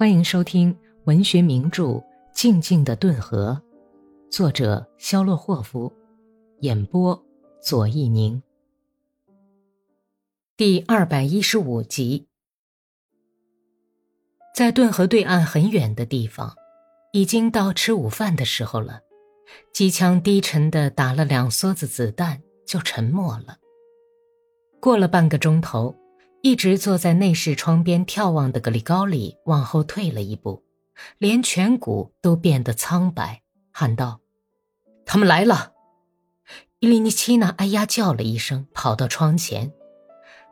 欢迎收听文学名著《静静的顿河》，作者肖洛霍夫，演播左一宁。第二百一十五集，在顿河对岸很远的地方，已经到吃午饭的时候了。机枪低沉的打了两梭子子弹，就沉默了。过了半个钟头。一直坐在内室窗边眺望的格里高里往后退了一步，连颧骨都变得苍白，喊道：“他们来了！”伊利尼奇娜哎呀叫了一声，跑到窗前。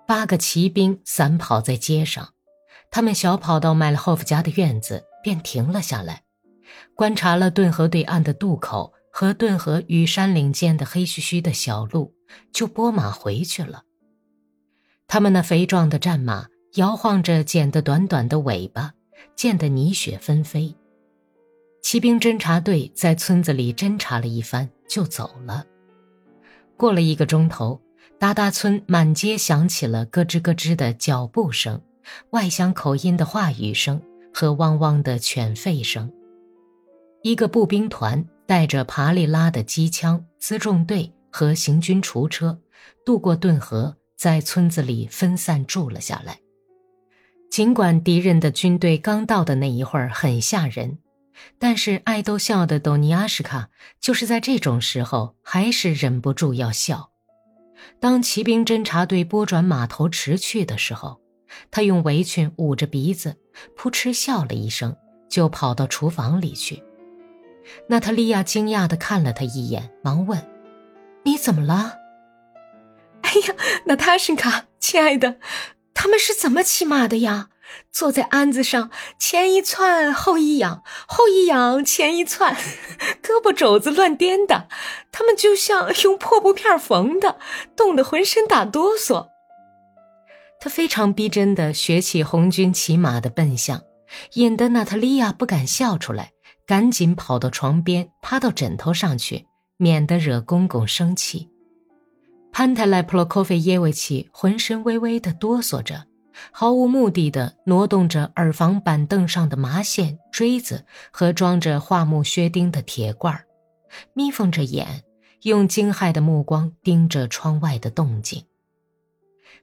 八个骑兵散跑在街上，他们小跑到麦勒霍夫家的院子，便停了下来，观察了顿河对岸的渡口和顿河与山岭间的黑黢黢的小路，就拨马回去了。他们那肥壮的战马摇晃着剪得短短的尾巴，溅得泥雪纷飞。骑兵侦察队在村子里侦察了一番，就走了。过了一个钟头，达达村满街响起了咯吱咯吱的脚步声、外乡口音的话语声和汪汪的犬吠声。一个步兵团带着爬利拉的机枪、辎重队和行军厨车，渡过顿河。在村子里分散住了下来。尽管敌人的军队刚到的那一会儿很吓人，但是爱逗笑的多尼阿什卡就是在这种时候还是忍不住要笑。当骑兵侦察队拨转马头驰去的时候，他用围裙捂着鼻子，扑哧笑了一声，就跑到厨房里去。娜塔莉亚惊讶地看了他一眼，忙问：“你怎么了？”哎呀，娜塔什卡，亲爱的，他们是怎么骑马的呀？坐在鞍子上，前一窜后一仰，后一仰前一窜，胳膊肘子乱颠的，他们就像用破布片缝的，冻得浑身打哆嗦。他非常逼真的学起红军骑马的笨相，引得娜塔莉亚不敢笑出来，赶紧跑到床边，趴到枕头上去，免得惹公公生气。潘泰莱普洛科菲耶维奇浑身微微的哆嗦着，毫无目的的挪动着耳房板凳上的麻线锥子和装着桦木靴钉的铁罐眯缝着眼，用惊骇的目光盯着窗外的动静。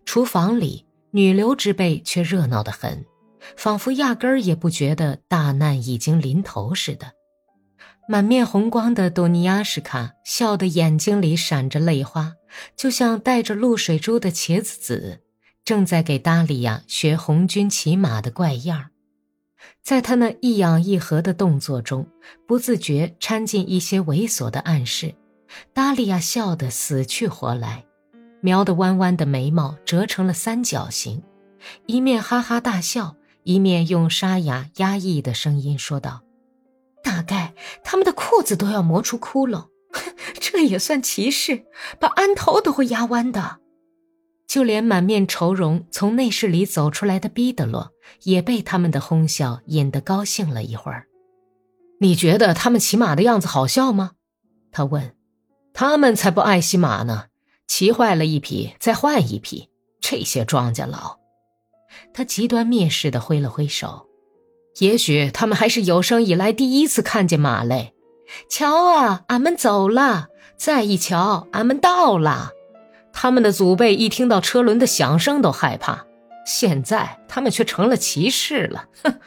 厨房里女流之辈却热闹得很，仿佛压根儿也不觉得大难已经临头似的。满面红光的多尼亚什卡笑得眼睛里闪着泪花，就像带着露水珠的茄子籽，正在给达利亚学红军骑马的怪样。在他那一仰一合的动作中，不自觉掺进一些猥琐的暗示。达利亚笑得死去活来，描得弯弯的眉毛折成了三角形，一面哈哈大笑，一面用沙哑压抑的声音说道。大概他们的裤子都要磨出窟窿，这也算歧视，把鞍头都会压弯的。就连满面愁容从内室里走出来的毕德罗，也被他们的哄笑引得高兴了一会儿。你觉得他们骑马的样子好笑吗？他问。他们才不爱惜马呢，骑坏了一匹再换一匹。这些庄稼佬，他极端蔑视地挥了挥手。也许他们还是有生以来第一次看见马嘞！瞧啊，俺们走了，再一瞧，俺们到了。他们的祖辈一听到车轮的响声都害怕，现在他们却成了骑士了。哼！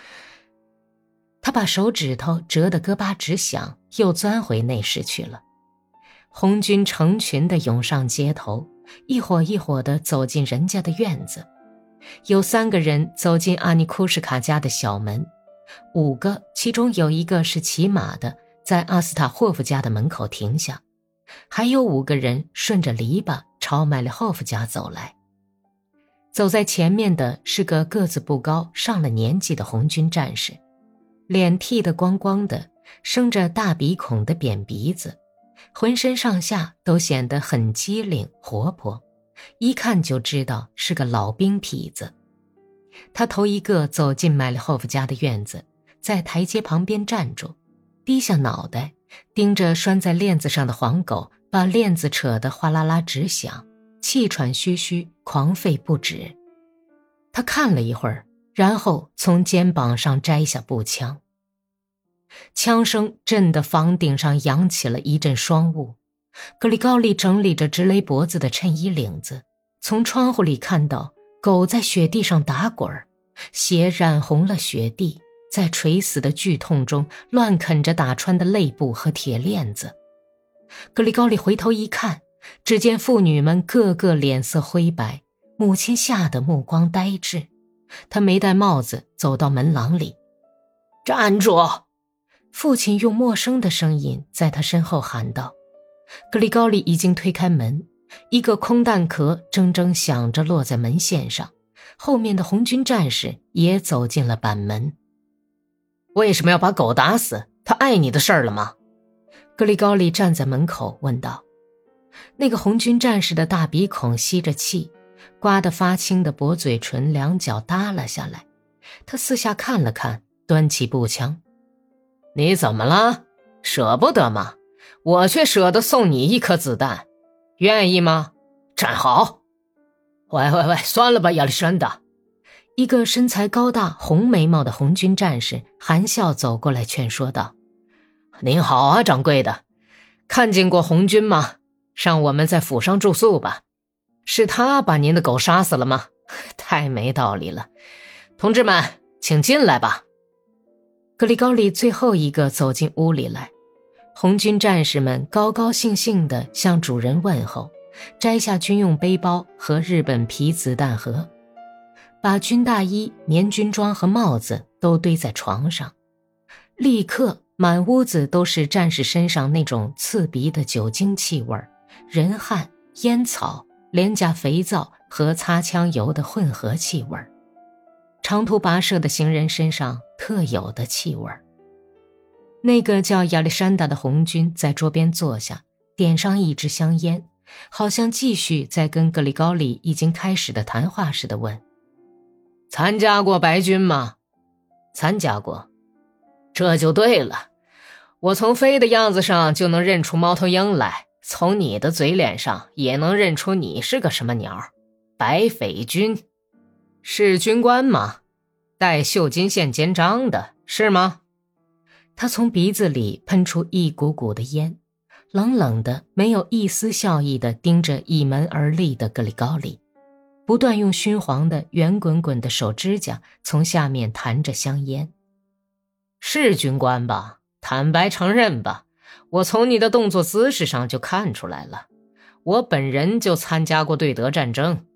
他把手指头折得咯巴直响，又钻回内室去了。红军成群的涌上街头，一伙一伙的走进人家的院子。有三个人走进阿尼库什卡家的小门。五个，其中有一个是骑马的，在阿斯塔霍夫家的门口停下，还有五个人顺着篱笆朝麦利霍夫家走来。走在前面的是个个子不高、上了年纪的红军战士，脸剃得光光的，生着大鼻孔的扁鼻子，浑身上下都显得很机灵活泼，一看就知道是个老兵痞子。他头一个走进麦利霍夫家的院子，在台阶旁边站住，低下脑袋，盯着拴在链子上的黄狗，把链子扯得哗啦啦直响，气喘吁吁，狂吠不止。他看了一会儿，然后从肩膀上摘下步枪。枪声震得房顶上扬起了一阵霜雾。格里高利整理着直勒脖子的衬衣领子，从窗户里看到狗在雪地上打滚儿，血染红了雪地，在垂死的剧痛中乱啃着打穿的肋部和铁链子。格里高利回头一看，只见妇女们个个脸色灰白，母亲吓得目光呆滞。他没戴帽子，走到门廊里，站住！父亲用陌生的声音在他身后喊道：“格里高利已经推开门，一个空弹壳铮铮响着落在门线上。后面的红军战士也走进了板门。为什么要把狗打死？他碍你的事儿了吗？”格里高利站在门口问道。那个红军战士的大鼻孔吸着气，刮得发青的薄嘴唇两角耷拉下来。他四下看了看，端起步枪。你怎么了？舍不得吗？我却舍得送你一颗子弹，愿意吗？站好！喂喂喂，算了吧，亚历山大。一个身材高大、红眉毛的红军战士含笑走过来劝说道：“您好啊，掌柜的，看见过红军吗？让我们在府上住宿吧。是他把您的狗杀死了吗？太没道理了。同志们，请进来吧。”格里高利最后一个走进屋里来，红军战士们高高兴兴地向主人问候，摘下军用背包和日本皮子弹盒，把军大衣、棉军装和帽子都堆在床上。立刻，满屋子都是战士身上那种刺鼻的酒精气味、人汗、烟草、廉价肥皂和擦枪油的混合气味。长途跋涉的行人身上特有的气味。那个叫亚历山大的红军在桌边坐下，点上一支香烟，好像继续在跟格里高里已经开始的谈话似的问：“参加过白军吗？参加过，这就对了。我从飞的样子上就能认出猫头鹰来，从你的嘴脸上也能认出你是个什么鸟——白匪军。”是军官吗？带绣金线肩章的是吗？他从鼻子里喷出一股股的烟，冷冷的，没有一丝笑意的盯着倚门而立的格里高里，不断用熏黄的圆滚滚的手指甲从下面弹着香烟。是军官吧？坦白承认吧，我从你的动作姿势上就看出来了。我本人就参加过对德战争，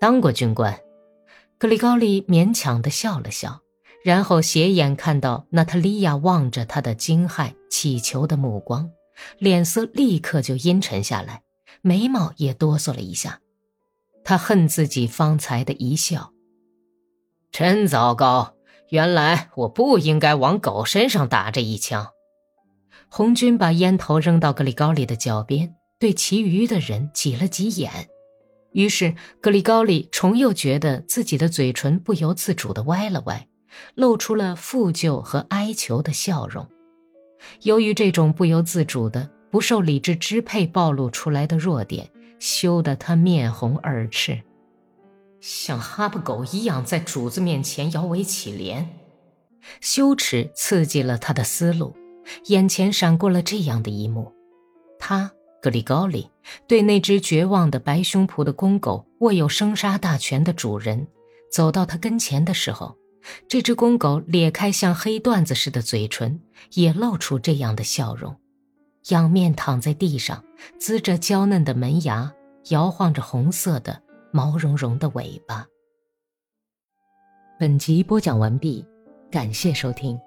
当过军官。格里高利勉强地笑了笑，然后斜眼看到娜塔莉亚望着他的惊骇、乞求的目光，脸色立刻就阴沉下来，眉毛也哆嗦了一下。他恨自己方才的一笑，真糟糕！原来我不应该往狗身上打这一枪。红军把烟头扔到格里高利的脚边，对其余的人挤了挤眼。于是，格里高利重又觉得自己的嘴唇不由自主地歪了歪，露出了负疚和哀求的笑容。由于这种不由自主的、不受理智支配暴露出来的弱点，羞得他面红耳赤，像哈巴狗一样在主子面前摇尾乞怜。羞耻刺激了他的思路，眼前闪过了这样的一幕：他。格里高利对那只绝望的白胸脯的公狗握有生杀大权的主人，走到他跟前的时候，这只公狗咧开像黑缎子似的嘴唇，也露出这样的笑容，仰面躺在地上，呲着娇嫩的门牙，摇晃着红色的毛茸茸的尾巴。本集播讲完毕，感谢收听。